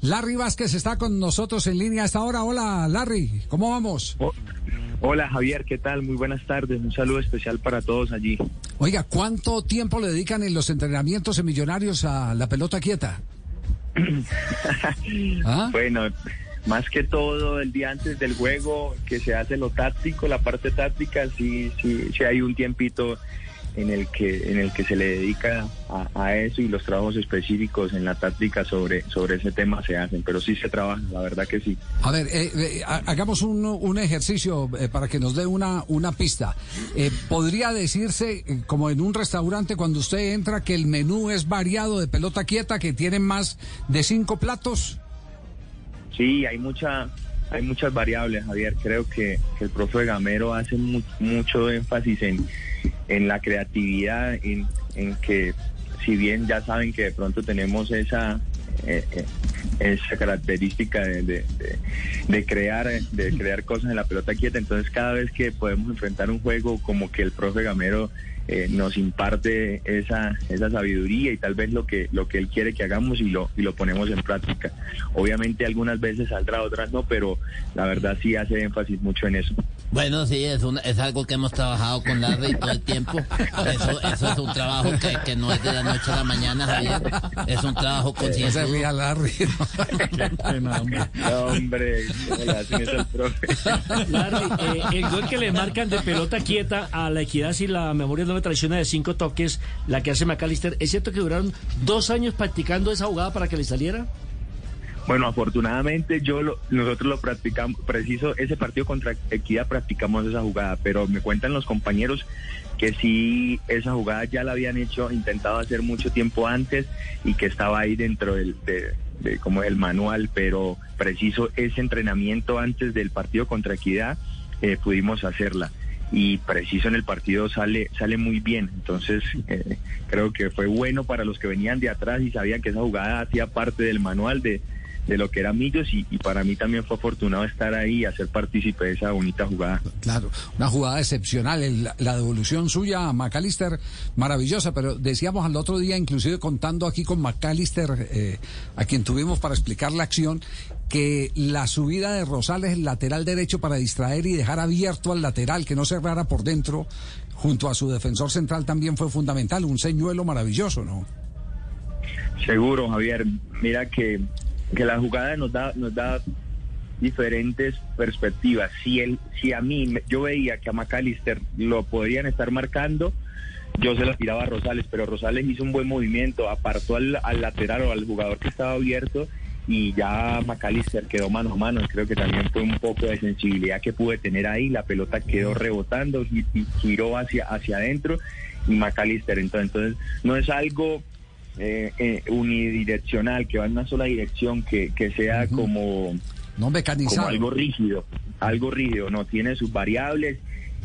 Larry Vázquez está con nosotros en línea a esta hora. Hola, Larry, ¿cómo vamos? hola, Javier, ¿qué tal? Muy buenas tardes. Un saludo especial para todos allí. Oiga, ¿cuánto tiempo le dedican en los entrenamientos en Millonarios a la pelota quieta? ¿Ah? Bueno, más que todo el día antes del juego, que se hace lo táctico, la parte táctica, sí, sí, sí hay un tiempito en el que en el que se le dedica a, eso y los trabajos específicos en la táctica sobre sobre ese tema se hacen pero sí se trabaja la verdad que sí. A ver eh, eh, hagamos un, un ejercicio eh, para que nos dé una una pista. Podría decirse como en un restaurante cuando usted entra que el menú es variado de pelota quieta que tienen más de cinco platos sí hay mucha hay muchas variables, Javier. Creo que, el profe Gamero hace mucho énfasis en, en la creatividad, en, que si bien ya saben que de pronto tenemos esa eh, eh, esa característica de, de, crear de crear cosas en la pelota quieta entonces cada vez que podemos enfrentar un juego como que el profe Gamero eh, nos imparte esa, esa sabiduría y tal vez lo que, lo que él quiere que hagamos y lo, y lo ponemos en práctica. Obviamente algunas veces saldrá, otras no, pero la verdad sí hace énfasis mucho en eso. Bueno, sí, es, es algo que hemos trabajado con Larry todo el tiempo. Eso, eso es un trabajo que, que, no es de la noche a la mañana, Javier. Es un trabajo consciente. Se ría Larry. no, hombre, el profe. Larry, eh, el gol que le marcan de pelota quieta a la equidad si la memoria no me traiciona de cinco toques, la que hace McAllister, ¿es cierto que duraron dos años practicando esa jugada para que le saliera? Bueno, afortunadamente yo nosotros lo practicamos, preciso, ese partido contra Equidad practicamos esa jugada, pero me cuentan los compañeros que sí, esa jugada ya la habían hecho, intentado hacer mucho tiempo antes y que estaba ahí dentro del, de, como el manual, pero preciso ese entrenamiento antes del partido contra Equidad eh, pudimos hacerla. Y preciso en el partido sale sale muy bien. Entonces eh, creo que fue bueno para los que venían de atrás y sabían que esa jugada hacía parte del manual de, de lo que era Millos y, para mí también fue afortunado estar ahí y hacer partícipe de esa bonita jugada. Claro, una jugada excepcional, la, devolución suya a McAllister maravillosa, pero decíamos al otro día, inclusive contando aquí con McAllister, eh, a quien tuvimos para explicar la acción, que la subida de Rosales, el lateral derecho, para distraer y dejar abierto al lateral, que no cerrara por dentro, junto a su defensor central también fue fundamental, un señuelo maravilloso, ¿no? Seguro, Javier. Mira que que la jugada nos da, nos da diferentes perspectivas. Si él, si a mí yo veía que a McAllister lo podrían estar marcando, yo se la tiraba a Rosales, pero Rosales hizo un buen movimiento, apartó al, lateral o al jugador que estaba abierto y ya McAllister quedó mano a mano. Creo que también fue un poco de sensibilidad que pude tener ahí. La pelota quedó rebotando y, giró hacia, hacia adentro y McAllister. Entonces, entonces no es algo eh, eh, unidireccional, que va en una sola dirección, que, que sea como, no mecanizado. algo rígido, algo rígido, no tiene sus variables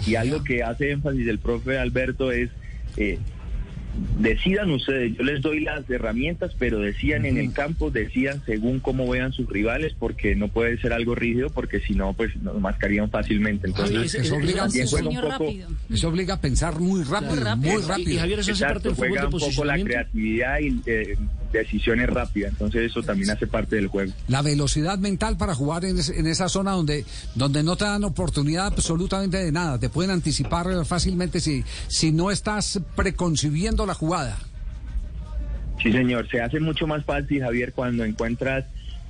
y algo que hace énfasis el profe Alberto es eh, decidan ustedes, yo les doy las herramientas, pero decían en el campo, decían según cómo vean sus rivales, porque no puede ser algo rígido, porque si no, pues nos mascarían fácilmente. Entonces, eso, obliga, obliga, a pensar muy rápido, muy rápido. Y, Javier, eso parte del juega un poco la creatividad y eh, decisiones rápidas, entonces eso también hace parte del juego. La velocidad mental para jugar en, en esa zona donde, donde no te dan oportunidad absolutamente de nada, te pueden anticipar fácilmente si, si no estás preconcibiendo la jugada. Sí, señor, se hace mucho más fácil, Javier, cuando encuentras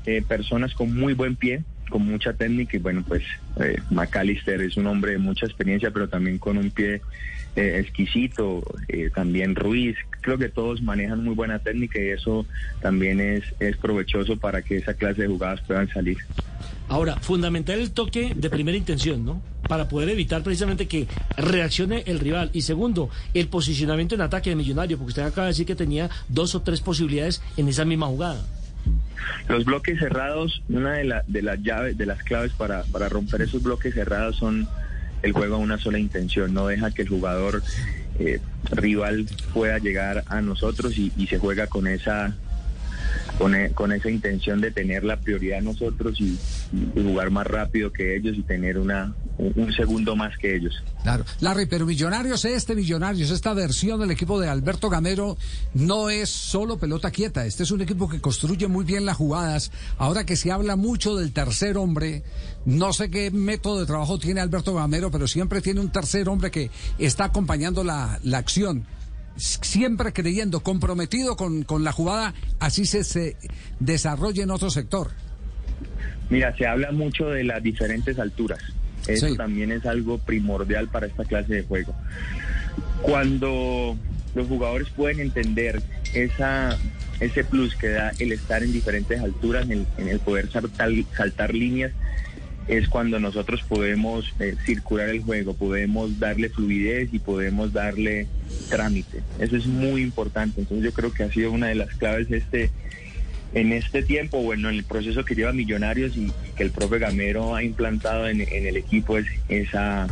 eh, personas con muy buen pie, con mucha técnica y bueno, pues eh, McAllister es un hombre de mucha experiencia, pero también con un pie eh, exquisito, eh, también Ruiz, creo que todos manejan muy buena técnica y eso también es, es provechoso para que esa clase de jugadas puedan salir. Ahora, fundamental el toque de primera intención, ¿no? Para poder evitar precisamente que reaccione el rival. Y segundo, el posicionamiento en ataque de Millonario, porque usted acaba de decir que tenía dos o tres posibilidades en esa misma jugada. Los bloques cerrados, una de, de las llaves, de las claves para, para romper esos bloques cerrados son el juego a una sola intención, no deja que el jugador eh, rival pueda llegar a nosotros y, se juega con esa con, e- con esa intención de tener la prioridad nosotros y jugar más rápido que ellos y tener una un, un segundo más que ellos. Claro. Larry, pero Millonarios, este Millonarios, esta versión del equipo de Alberto Gamero no es solo pelota quieta. Este es un equipo que construye muy bien las jugadas. Ahora que se habla mucho del tercer hombre, no sé qué método de trabajo tiene Alberto Gamero, pero siempre tiene un tercer hombre que está acompañando la, la acción. Siempre creyendo, comprometido con, con la jugada, así se, se desarrolla en otro sector. Mira, se habla mucho de las diferentes alturas. Eso Sí. también es algo primordial para esta clase de juego. Cuando los jugadores pueden entender esa, ese plus que da el estar en diferentes alturas, en el, en el poder saltar, saltar líneas, es cuando nosotros podemos eh, circular el juego, podemos darle fluidez y podemos darle trámite. Eso es muy importante. Entonces yo creo que ha sido una de las claves este en este tiempo, bueno, en el proceso que lleva Millonarios y que el profe Gamero ha implantado en, el equipo es esa,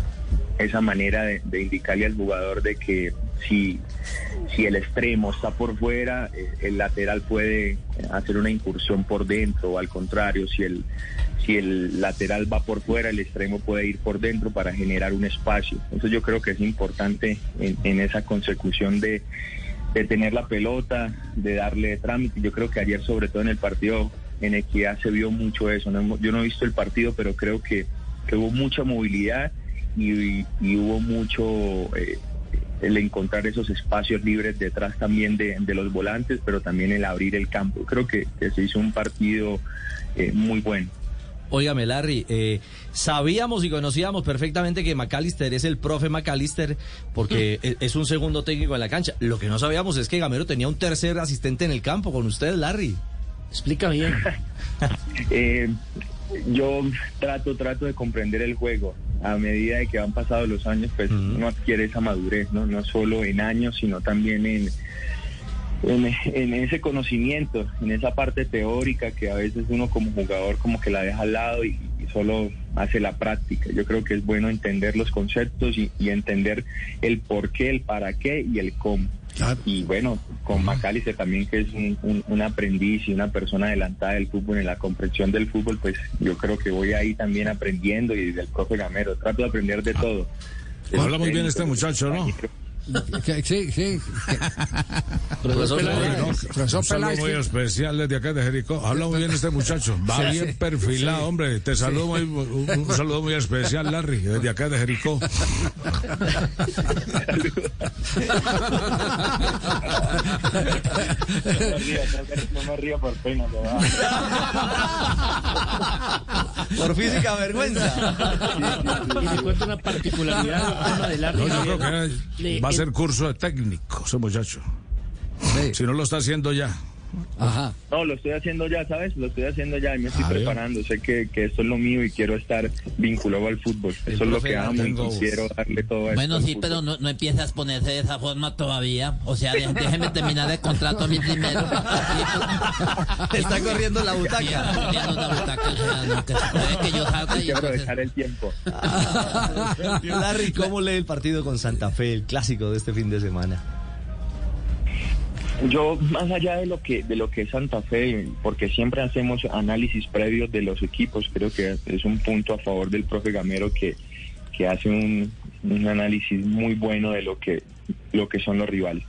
esa manera de, de indicarle al jugador de que si, si el extremo está por fuera, eh, el lateral puede hacer una incursión por dentro, o al contrario, si el, si el lateral va por fuera, el extremo puede ir por dentro para generar un espacio. Entonces yo creo que es importante en, en esa consecución de, de tener la pelota, de darle trámite. Yo creo que ayer, sobre todo en el partido en Equidad, se vio mucho eso. No yo no he visto el partido, pero creo que, que hubo mucha movilidad y, hubo mucho eh, el encontrar esos espacios libres detrás también de, de los volantes, pero también el abrir el campo. Creo que, que se hizo un partido eh, muy bueno. Óigame, Larry, eh, sabíamos y conocíamos perfectamente que McAllister es el profe McAllister porque e- es un segundo técnico en la cancha. Lo que no sabíamos es que Gamero tenía un tercer asistente en el campo con usted, Larry. Explica bien. Eh, yo trato, trato de comprender el juego. A medida de que van pasando los años, pues uno adquiere esa madurez, ¿no? No solo en años, sino también en, en, en ese conocimiento, en esa parte teórica que a veces uno como jugador como que la deja al lado y, y solo hace la práctica. Yo creo que es bueno entender los conceptos y, y entender el por qué, el para qué y el cómo. Y bueno, con Macalister también, que es un, un- un aprendiz y una persona adelantada del fútbol, en la comprensión del fútbol, pues yo creo que voy ahí también aprendiendo y del profe Gamero. Trato de aprender de todo. Habla muy bien este muchacho, ¿no? Sí, sí. Profesor Peláez. Profesor Un saludo Peláez, muy especial desde acá de Jericó. Habla muy bien este muchacho. Va bien perfilado, hombre. Te saludo muy, un, un saludo muy especial, Larry, desde acá de Jericó. no me río por pena, Por física vergüenza. Y le cuento una particularidad del Larry. No, yo Javier. creo que va a ser curso de técnico ese muchacho. Sí. Si no lo está haciendo ya. Ajá. No, lo estoy haciendo ya, ¿sabes? Lo estoy haciendo ya y me estoy Ah, preparando. Sé que, que esto es lo mío y quiero estar vinculado al fútbol. Eso es lo que amo y quiero darle todo esto Bueno, al sí, pero no, no empiezas a ponerse de esa forma todavía. O sea, dé- déjeme terminar el contrato a mí primero. Está corriendo la Sí, butaca. corriendo la butaca, o sea, no, que, que yo salga Hay que entonces- aprovechar el tiempo. Larry, ¿cómo lee el partido con Santa Fe, el clásico de este fin de semana? Yo, más allá de lo que de lo que es Santa Fe, porque siempre hacemos análisis previos de los equipos, creo que es un punto a favor del profe Gamero que, que hace un, un análisis muy bueno de lo que lo que son los rivales.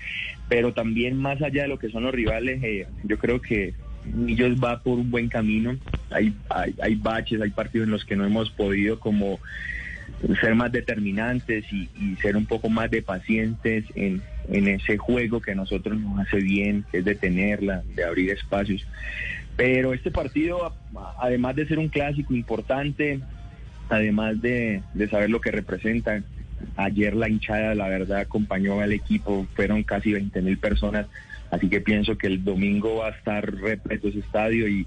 Pero también más allá de lo que son los rivales, eh, yo creo que Millos va por un buen camino. Hay, hay, hay baches, hay partidos en los que no hemos podido como ser más determinantes y, ser un poco más de pacientes en, en ese juego que a nosotros nos hace bien, que es de tenerla, de abrir espacios. Pero este partido, además de ser un clásico importante, además de, de saber lo que representa, ayer la hinchada, la verdad, acompañó al equipo, fueron casi 20 mil personas, así que pienso que el domingo va a estar repleto ese estadio y,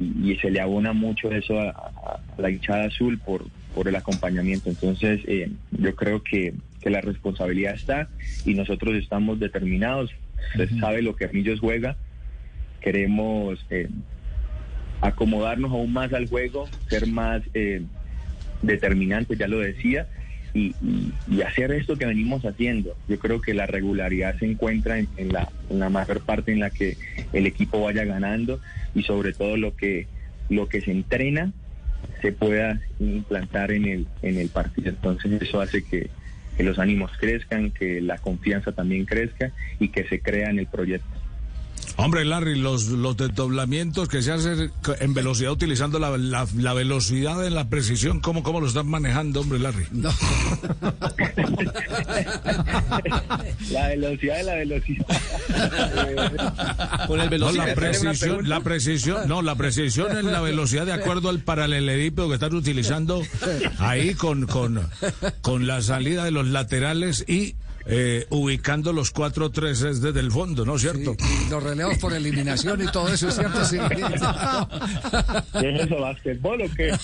y, se le abona mucho eso a la hinchada azul por, por el acompañamiento. Entonces, eh, yo creo que, que la responsabilidad está y nosotros estamos determinados. Usted sabe lo que Millos juega. Queremos eh, acomodarnos aún más al juego, ser más eh, determinantes, ya lo decía, y, y- y hacer esto que venimos haciendo. Yo creo que la regularidad se encuentra en, en la, en la mayor parte en la que el equipo vaya ganando y sobre todo lo que, lo que se entrena se pueda implantar en el, en el partido. Entonces eso hace que, que los ánimos crezcan, que la confianza también crezca y que se crea en el proyecto. Hombre, Larry, los, los desdoblamientos que se hacen en velocidad utilizando la, la, la velocidad en la precisión, ¿cómo, ¿cómo lo están manejando, hombre, Larry? No. La velocidad de la velocidad. Con el No, la precisión, la precisión, no, la precisión en la velocidad de acuerdo al paralelepípedo que están utilizando ahí con, con, con la salida de los laterales y eh, ubicando los cuatro treses desde el fondo, ¿no es cierto? Y los relevos por eliminación y todo eso, ¿es cierto? Sí. ¿Qué es eso, básquetbol o qué?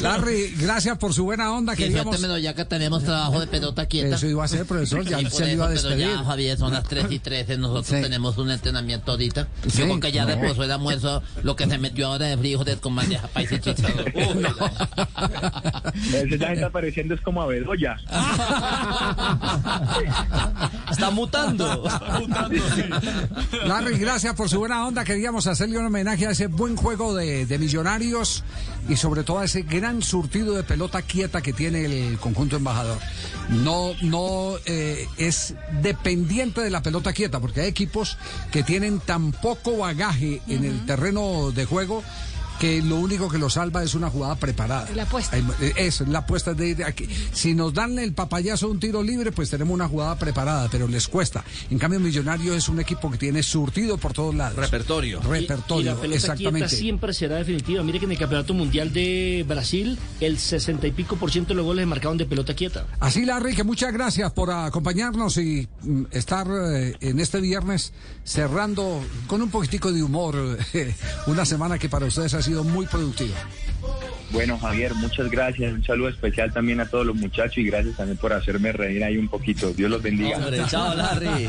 Larry, gracias por su buena onda. Que Queríamos... suéltemelo ya que tenemos trabajo de pelota quieta. Eso iba a ser, profesor, ya Sí, se eso, iba a pero despedir. ya, Javier, son las 3 y 13, nosotros Sí. tenemos un entrenamiento ahorita. Sí, Yo creo que ya no. después del almuerzo, lo que se metió ahora de frijoles con bandeja paisa y chicharrón. La- Ese ya está apareciendo es como a Bedoya. Está mutando. Larry, gracias por su buena onda. Queríamos hacerle un homenaje a ese buen juego de, de millonarios y sobre todo a ese gran surtido de pelota quieta que tiene el conjunto embajador. No, no eh, es dependiente de la pelota quieta, porque hay equipos que tienen tan poco bagaje en el terreno de juego que lo único que lo salva es una jugada preparada. La apuesta. Eh, Eso, la apuesta de, aquí. Si nos dan el papayazo de un tiro libre, pues tenemos una jugada preparada, pero les cuesta. En cambio, Millonario es un equipo que tiene surtido por todos lados. Repertorio. Repertorio, Y, la pelota quieta exactamente. siempre será definitiva. Mire que en el Campeonato Mundial de Brasil, el 60 y pico por ciento de los goles se marcaban de pelota quieta. Así, Larry, que muchas gracias por acompañarnos y mm, estar eh, en este viernes cerrando con un poquitico de humor eh, una semana que para ustedes ha sido muy productiva. Bueno, Javier, muchas gracias. Un saludo especial también a todos los muchachos y gracias también por hacerme reír ahí un poquito. Dios los bendiga. Hombre, chao, Larry.